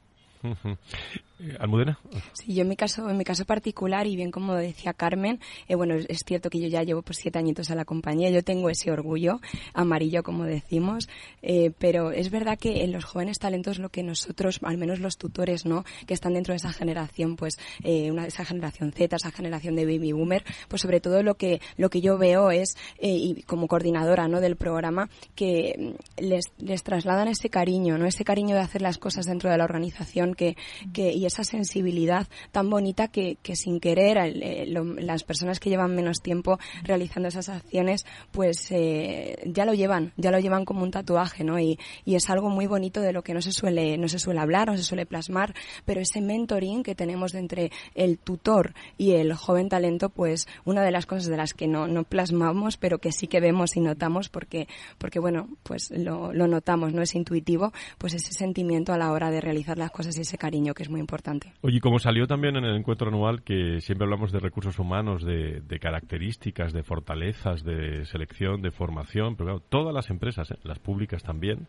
Eh, ¿Almudena? Sí, yo en mi caso, en mi caso particular, y bien como decía Carmen, eh, bueno, es cierto que yo ya llevo pues siete añitos a la compañía, yo tengo ese orgullo amarillo, como decimos, eh, pero es verdad que en los jóvenes talentos lo que nosotros, al menos los tutores, ¿no? Que están dentro de esa generación, pues, una, esa generación Z, esa generación de baby boomer, pues sobre todo lo que, lo que yo veo es, y como coordinadora, ¿no? Del programa, que mm, les, les trasladan ese cariño, ¿no? Ese cariño de hacer las cosas dentro de la organización que, que y esa sensibilidad tan bonita que, que sin querer eh, las personas que llevan menos tiempo realizando esas acciones pues eh, ya lo llevan, ya lo llevan como un tatuaje, ¿no? Y, y es algo muy bonito de lo que no se suele, no se suele hablar, no se suele plasmar, pero ese mentoring que tenemos de entre el tutor y el joven talento, pues una de las cosas de las que no, no plasmamos, pero que sí que vemos y notamos porque, porque bueno, pues lo, lo notamos, no es intuitivo, pues ese sentimiento a la hora de realizar las cosas y ese cariño que es muy importante. Oye, como salió también en el encuentro anual que siempre hablamos de recursos humanos, de, características, de fortalezas, de selección, de formación, pero claro, todas las empresas, ¿eh? las públicas también,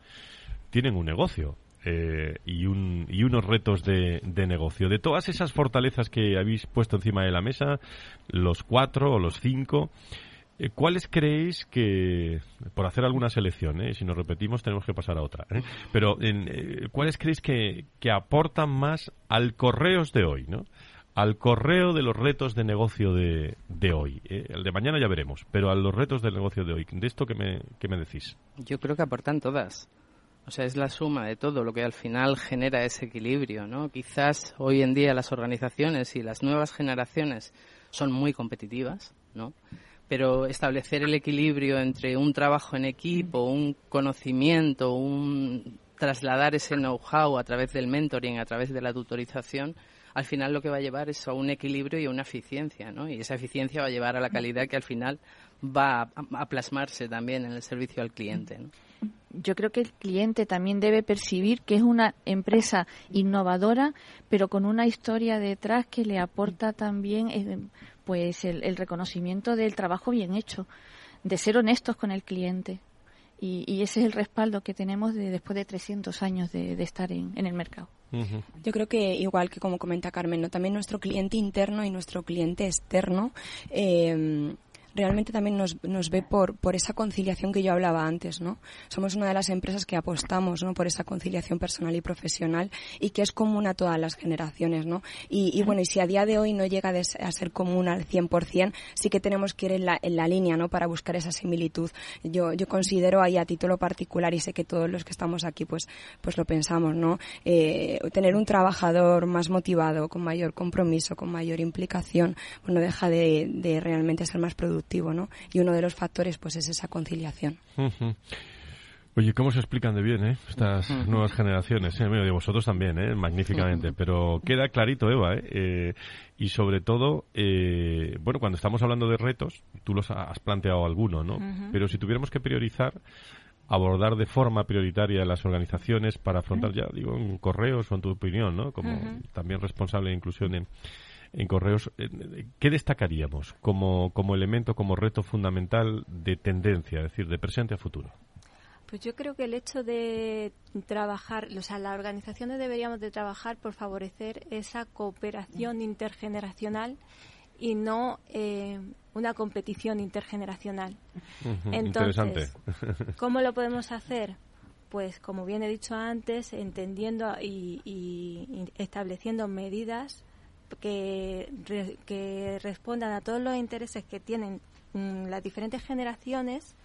tienen un negocio. Eh, y, un, y unos retos de, negocio. De todas esas fortalezas que habéis puesto encima de la mesa, los cuatro o los cinco, ¿Cuáles creéis que, por hacer alguna selección, eh, si nos repetimos tenemos que pasar a otra, eh, pero ¿cuáles creéis que, aportan más al correos de hoy, ¿no? Al correo de los retos de negocio de, de hoy. el de mañana ya veremos, pero a los retos del negocio de hoy. ¿De esto qué me, qué me decís? Yo creo que aportan todas. O sea, es la suma de todo lo que al final genera ese equilibrio, ¿no? Quizás hoy en día las organizaciones y las nuevas generaciones son muy competitivas, ¿no? Pero establecer el equilibrio entre un trabajo en equipo, un conocimiento, un trasladar ese know-how a través del mentoring, a través de la tutorización, al final lo que va a llevar es a un equilibrio y a una eficiencia, ¿no? Y esa eficiencia va a llevar a la calidad que al final va a, plasmarse también en el servicio al cliente. Yo creo que el cliente también debe percibir que es una empresa innovadora, pero con una historia detrás que le aporta también eh, pues el, reconocimiento del trabajo bien hecho, de ser honestos con el cliente. Y, ese es el respaldo que tenemos de, después de 300 años de, estar en, el mercado. Yo creo que igual que como comenta Carmen, ¿no? también nuestro cliente interno y nuestro cliente externo eh, realmente también nos, nos ve por, por esa conciliación que yo hablaba antes, ¿no? Somos una de las empresas que apostamos, ¿no? Por esa conciliación personal y profesional y que es común a todas las generaciones, ¿no? Y, y bueno, y si a día de hoy no llega a ser común al 100%, sí que tenemos que ir en la, en la línea, ¿no? Para buscar esa similitud. Yo, yo considero ahí a título particular y sé que todos los que estamos aquí pues, pues lo pensamos, ¿no? Eh, tener un trabajador más motivado, con mayor compromiso, con mayor implicación, bueno, deja de, de realmente ser más productivo ¿no? Y uno de los factores, pues, es esa conciliación. Oye, ¿cómo se explican de bien, eh? Estas nuevas generaciones, eh? de vosotros también, eh? Magníficamente. Pero queda clarito, Eva, ¿eh? eh y sobre todo, eh, bueno, cuando estamos hablando de retos, tú los has planteado alguno, ¿no? Pero si tuviéramos que priorizar, abordar de forma prioritaria las organizaciones para afrontar, ya digo, en correos o en tu opinión, ¿no? Como también responsable de inclusión en, en correos, eh, ¿qué destacaríamos como, como elemento, como reto fundamental de tendencia, es decir, de presente a futuro? Pues yo creo que el hecho de trabajar, o sea, las organizaciones deberíamos de trabajar por favorecer esa cooperación intergeneracional y no eh, una competición intergeneracional. Entonces, ¿cómo lo podemos hacer? Pues, como bien he dicho antes, entendiendo y, estableciendo medidas que, que respondan a todos los intereses que tienen mm, las diferentes generaciones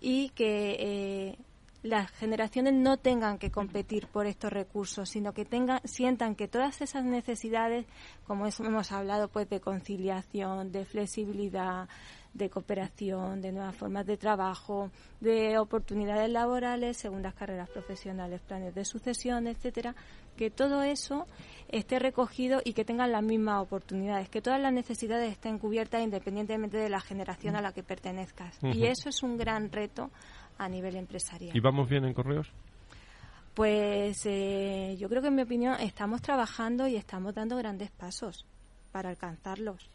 y que eh, las generaciones no tengan que competir por estos recursos, sino que tengan, sientan que todas esas necesidades, como hemos hablado, pues de conciliación, de flexibilidad, de cooperación, de nuevas formas de trabajo, de oportunidades laborales, segundas carreras profesionales, planes de sucesión, etcétera, que todo eso esté recogido y que tengan las mismas oportunidades, que todas las necesidades estén cubiertas independientemente de la generación a la que pertenezcas. Y eso es un gran reto a nivel empresarial. ¿Y vamos bien en correos? Pues eh, yo creo que en mi opinión estamos trabajando y estamos dando grandes pasos para alcanzarlos.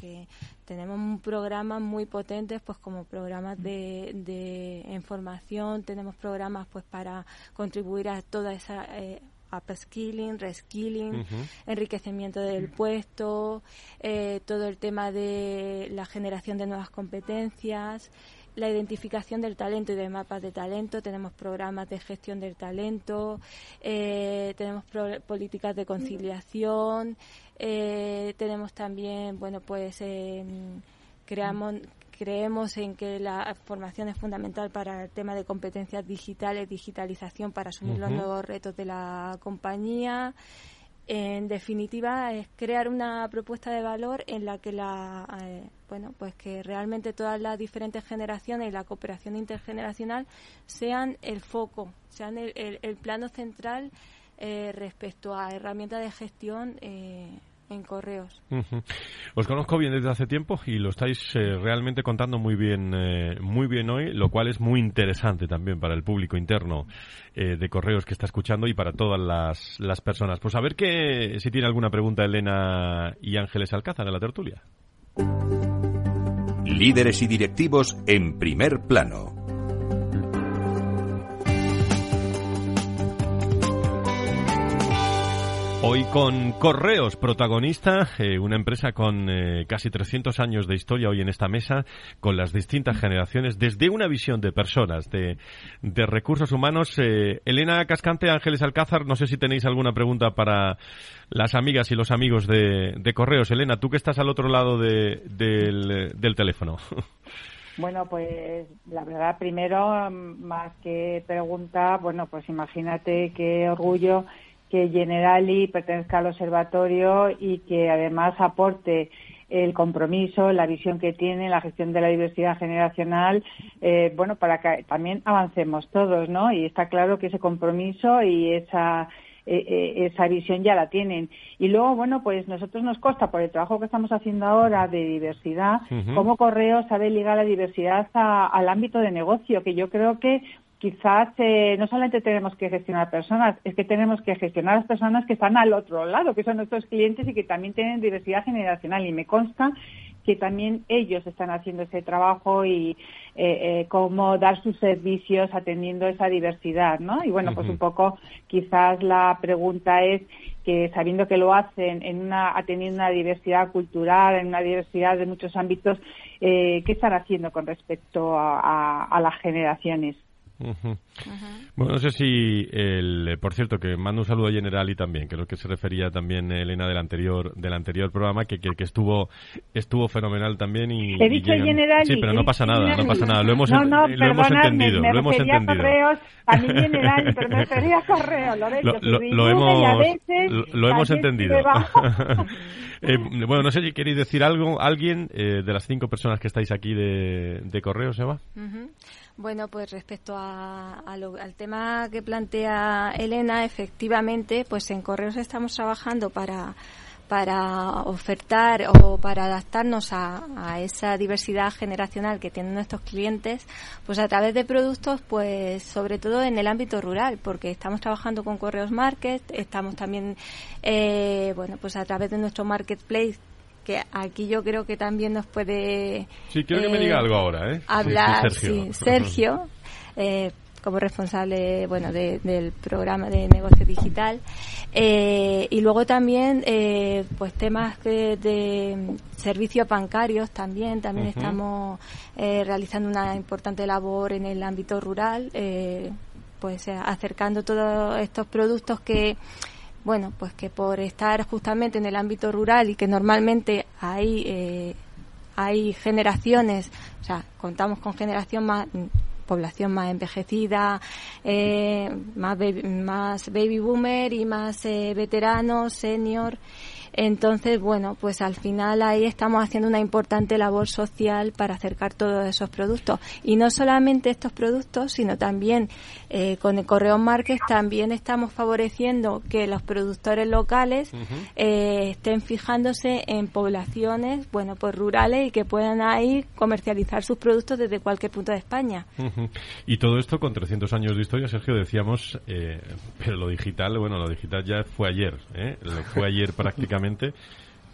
que tenemos programas muy potentes, pues como programas de, de información, tenemos programas pues para contribuir a toda esa eh, upskilling, reskilling, enriquecimiento del puesto, eh, todo el tema de la generación de nuevas competencias, la identificación del talento y de mapas de talento, tenemos programas de gestión del talento, eh, tenemos políticas de conciliación, eh, tenemos también, bueno, pues em, creamos creemos en que la formación es fundamental para el tema de competencias digitales, digitalización para asumir los nuevos retos de la compañía. En definitiva, es crear una propuesta de valor en la que la, eh, bueno, pues que realmente todas las diferentes generaciones y la cooperación intergeneracional sean el foco, sean el, plano central eh, respecto a herramientas de gestión eh, en correos. Os conozco bien desde hace tiempo y lo estáis eh, realmente contando muy bien, eh, muy bien hoy, lo cual es muy interesante también para el público interno eh, de correos que está escuchando y para todas las, las personas. Pues a ver que si tiene alguna pregunta Elena y Ángeles Alcázar en la tertulia. Líderes y directivos en primer plano. Hoy con Correos, protagonista, eh, una empresa con eh, casi 300 años de historia hoy en esta mesa, con las distintas generaciones, desde una visión de personas, de, recursos humanos. Eh, Elena Cascante, Ángeles Alcázar, no sé si tenéis alguna pregunta para las amigas y los amigos de, Correos. Elena, tú que estás al otro lado del, del teléfono. Bueno, pues la verdad, primero, más que pregunta, bueno, pues imagínate qué orgullo que Generali pertenezca al observatorio y que además aporte el compromiso, la visión que tiene, la gestión de la diversidad generacional, eh, bueno, para que también avancemos todos, ¿no? Y está claro que ese compromiso y esa eh, eh, esa visión ya la tienen. Y luego, bueno, pues nosotros nos consta por el trabajo que estamos haciendo ahora de diversidad, cómo Correo sabe ligar la diversidad al ámbito de negocio, que yo creo que quizás eh, no solamente tenemos que gestionar personas, es que tenemos que gestionar las personas que están al otro lado, que son nuestros clientes y que también tienen diversidad generacional. Y me consta que también ellos están haciendo ese trabajo y eh, eh, cómo dar sus servicios atendiendo esa diversidad, ¿no? Y bueno, pues un poco quizás la pregunta es que sabiendo que lo hacen en una atendiendo una diversidad cultural, en una diversidad de muchos ámbitos, ¿qué están haciendo con respecto a las generaciones? Bueno, no sé si, el, por cierto, que mando un saludo a Generali también, que es lo que se refería también Elena del anterior del anterior programa, que, que, estuvo estuvo fenomenal también y, He dicho Generali, sí, pero no pasa nada, no pasa nada, lo hemos, lo hemos entendido, lo hemos entendido. Correos, a mí Generali, pero me refería a correos, lo, lo, lo, hemos, lo hemos entendido. eh, bueno, no sé si queréis decir algo, alguien eh, de las cinco personas que estáis aquí de, de correos, Eva. Bueno, pues respecto al tema que plantea Elena, efectivamente, pues en Correos estamos trabajando para para ofertar o para adaptarnos a, esa diversidad generacional que tienen nuestros clientes, pues a través de productos, pues sobre todo en el ámbito rural, porque estamos trabajando con Correos Market, estamos también, eh, bueno, pues a través de nuestro marketplace que aquí yo creo que también nos puede... Sí, quiero que me diga algo ahora, ¿eh? Hablar, sí, Sergio, eh, como responsable bueno del programa de negocio digital eh, y luego también eh, pues temas de, servicios bancarios también también estamos eh, realizando una importante labor en el ámbito rural pues acercando todos estos productos que bueno pues que por estar justamente en el ámbito rural y que normalmente hay hay generaciones o sea contamos con generación más población más envejecida, eh, más, baby, más baby boomer y más eh, veteranos, senior. Entonces, bueno, pues al final ahí estamos haciendo una importante labor social para acercar todos esos productos. Y no solamente estos productos, sino también eh, con el Correo Márquez también estamos favoreciendo que los productores locales eh, estén fijándose en poblaciones, bueno, pues rurales y que puedan ahí comercializar sus productos desde cualquier punto de España. Y todo esto con 300 años de historia, Sergio, decíamos, eh, pero lo digital, bueno, lo digital ya fue ayer, Lo fue ayer prácticamente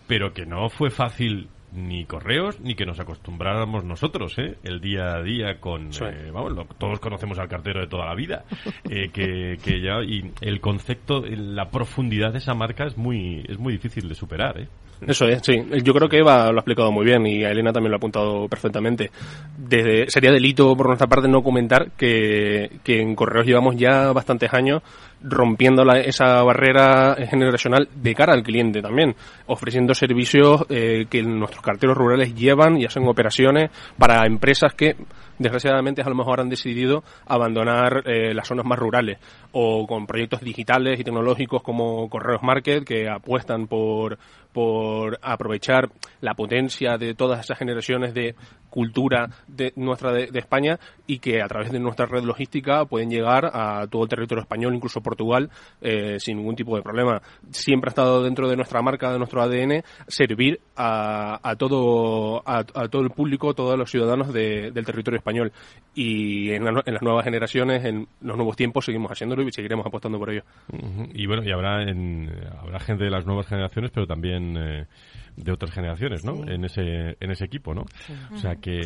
pero que no fue fácil ni correos ni que nos acostumbráramos nosotros ¿eh? el día a día con eh, vamos todos conocemos al cartero de toda la vida eh, que, que, ya y el concepto la profundidad de esa marca es muy es muy difícil de superar ¿eh? Eso es, sí. Yo creo que Eva lo ha explicado muy bien y a Elena también lo ha apuntado perfectamente. Desde, sería delito por nuestra parte no comentar que, que en Correos llevamos ya bastantes años rompiendo la, esa barrera generacional de cara al cliente también, ofreciendo servicios eh, que nuestros carteros rurales llevan y hacen operaciones para empresas que desgraciadamente a lo mejor han decidido abandonar eh, las zonas más rurales o con proyectos digitales y tecnológicos como Correos Market que apuestan por, por aprovechar la potencia de todas esas generaciones de cultura de nuestra de, España y que a través de nuestra red logística pueden llegar a todo el territorio español, incluso Portugal, eh, sin ningún tipo de problema. Siempre ha estado dentro de nuestra marca, de nuestro ADN, servir a, todo a, todo el público, todos los ciudadanos del territorio español. Y en, las nuevas generaciones, en los nuevos tiempos, seguimos haciéndolo y seguiremos apostando por ello. Y bueno, y habrá en, habrá gente de las nuevas generaciones, pero también eh, de otras generaciones, ¿no? En ese en ese equipo, ¿no? O sea que,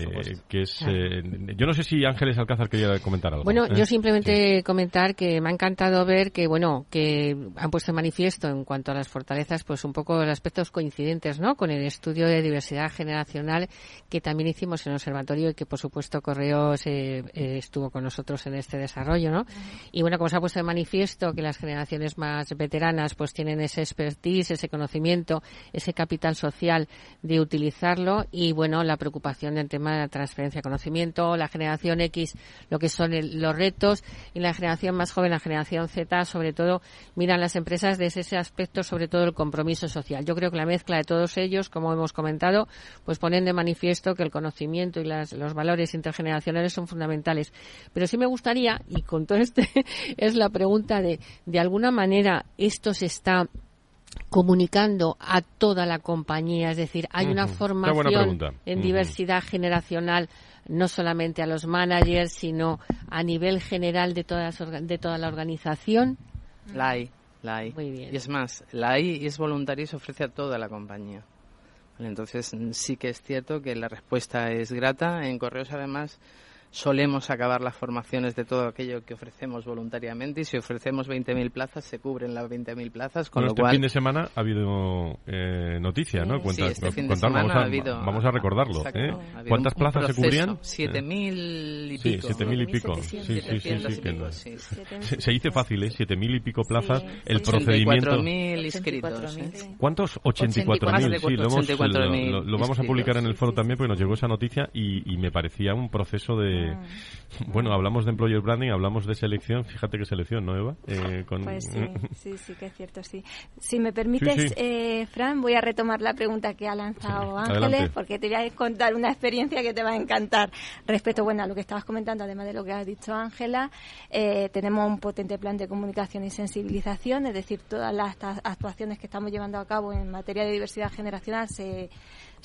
que es eh, yo no sé si Ángeles Alcázar quería comentar algo. Bueno, yo ¿eh? simplemente comentar que me ha encantado ver que bueno, que han puesto en manifiesto en cuanto a las fortalezas pues un poco los aspectos coincidentes, ¿no? Con el estudio de diversidad generacional que también hicimos en el observatorio y que por supuesto Correos eh, estuvo con nosotros en este desarrollo, ¿no? Y bueno, como se ha puesto en manifiesto que las generaciones más veteranas pues tienen ese expertise, ese conocimiento, ese capital social de utilizarlo y bueno, la preocupación del tema de la transferencia de conocimiento, la generación X, lo que son los retos y la generación más joven, la generación Z, sobre todo miran las empresas desde ese aspecto, sobre todo el compromiso social. Yo creo que la mezcla de todos ellos, como hemos comentado, pues ponen de manifiesto que el conocimiento y las, los valores intergeneracionales son fundamentales. Pero sí me gustaría, y con todo este es la pregunta de, de alguna manera esto se está comunicando a toda la compañía, es decir, hay una formación en diversidad generacional no solamente a los managers, sino a nivel general de, todas, de toda la organización. La hay, la hay. Muy bien. Y es más, la hay y es voluntaria y se ofrece a toda la compañía. Entonces sí que es cierto que la respuesta es grata. En correos además solemos acabar las formaciones de todo aquello que ofrecemos voluntariamente y si ofrecemos 20.000 plazas se cubren las 20.000 plazas con lo este cual fin de semana ha habido eh, noticia no sí, este fin de semana vamos, a, ha habido, vamos a recordarlo ¿eh? cuántas plazas se cubrían 7.000 y pico. sí 7.000 y pico. Sí sí sí, sí, se, dice fácil ¿eh? 7.000 y pico plazas el procedimiento. 84.000 inscritos ¿eh? ¿cuántos? 84.000 sí lo, lo, lo, vamos a publicar en el foro también porque nos llegó esa noticia y, y me parecía un proceso de de... Bueno, hablamos de employer branding, hablamos de selección. Fíjate qué selección, ¿no, Eva? Eh, pues sí, sí, sí, que es cierto, sí. Si me permites, Eh, Fran, voy a retomar la pregunta que ha lanzado Ángeles, porque te voy a contar una experiencia que te va a encantar respecto, bueno, a lo que estabas comentando, además de lo que ha dicho Ángela. Eh, tenemos un potente plan de comunicación y sensibilización, es decir, todas las actuaciones que estamos llevando a cabo en materia de diversidad generacional se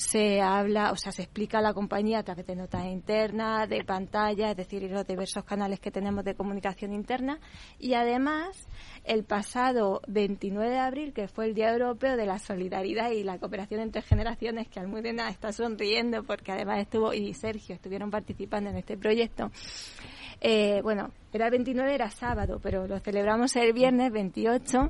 se habla, o sea, se explica a la compañía a través de notas internas, de pantalla, es decir, los diversos canales que tenemos de comunicación interna. Y además, el pasado 29 de abril, que fue el Día Europeo de la Solidaridad y la Cooperación entre Generaciones, que Almudena está sonriendo porque además estuvo, y Sergio estuvieron participando en este proyecto. Eh, bueno, era el 29, era sábado, pero lo celebramos el viernes 28.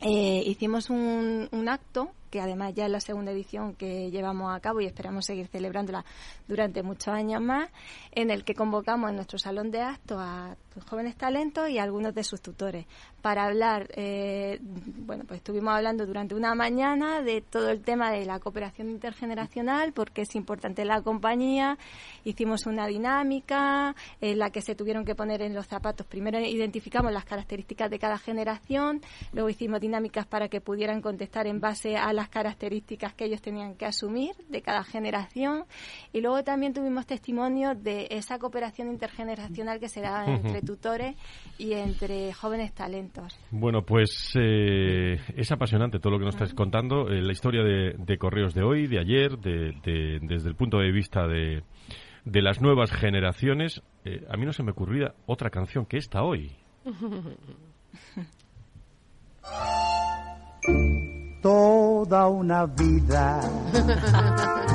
Eh, hicimos un, un acto que además ya es la segunda edición que llevamos a cabo y esperamos seguir celebrándola durante muchos años más, en el que convocamos en nuestro salón de actos a jóvenes talentos y algunos de sus tutores. Para hablar, eh, bueno, pues estuvimos hablando durante una mañana de todo el tema de la cooperación intergeneracional, porque es importante la compañía, hicimos una dinámica en la que se tuvieron que poner en los zapatos, primero identificamos las características de cada generación, luego hicimos dinámicas para que pudieran contestar en base a las características que ellos tenían que asumir de cada generación y luego también tuvimos testimonio de esa cooperación intergeneracional que se da entre tutores y entre jóvenes talentos. Bueno, pues eh, es apasionante todo lo que nos estás contando, eh, la historia de, Correos de hoy, de ayer, de, desde el punto de vista de, de las nuevas generaciones. Eh, a mí no se me ocurría otra canción que esta hoy. toda una vida.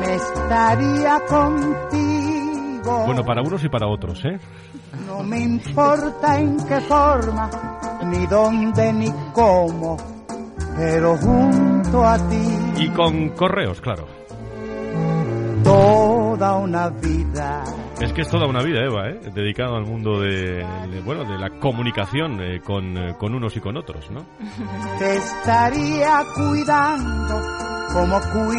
Me estaría contigo. Bueno, para unos y para otros, ¿eh? No me importa en qué forma, ni dónde, ni cómo, pero junto a ti. Y con correos, claro. Toda una vida es que es toda una vida, Eva, ¿eh? dedicado al mundo de, bueno, de la comunicación eh, con, eh, con, unos y con otros, ¿no? Te estaría cuidando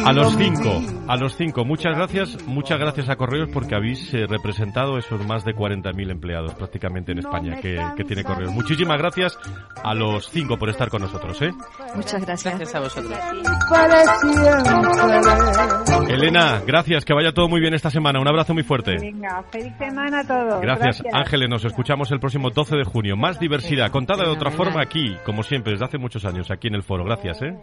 a los cinco, a los cinco. Muchas gracias, muchas gracias a Correos porque habéis eh, representado esos más de 40.000 empleados prácticamente en España que, tiene Correos. Muchísimas gracias a los cinco por estar con nosotros, ¿eh? Muchas gracias. Gracias a vosotros. Elena, gracias, que vaya todo muy bien esta semana. Un abrazo muy fuerte. Venga, feliz semana a todos. Gracias, Ángeles. Nos escuchamos el próximo 12 de junio. Más diversidad, contada de otra forma aquí, como siempre, desde hace muchos años, aquí en el foro. Gracias, ¿eh?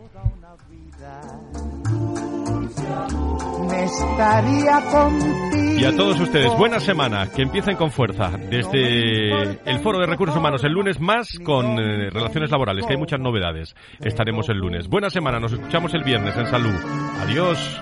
Estaría contigo. Y a todos ustedes, buena semana, que empiecen con fuerza. Desde el Foro de Recursos Humanos el lunes más con eh, relaciones laborales, que hay muchas novedades. Estaremos el lunes. Buena semana, nos escuchamos el viernes en salud. Adiós.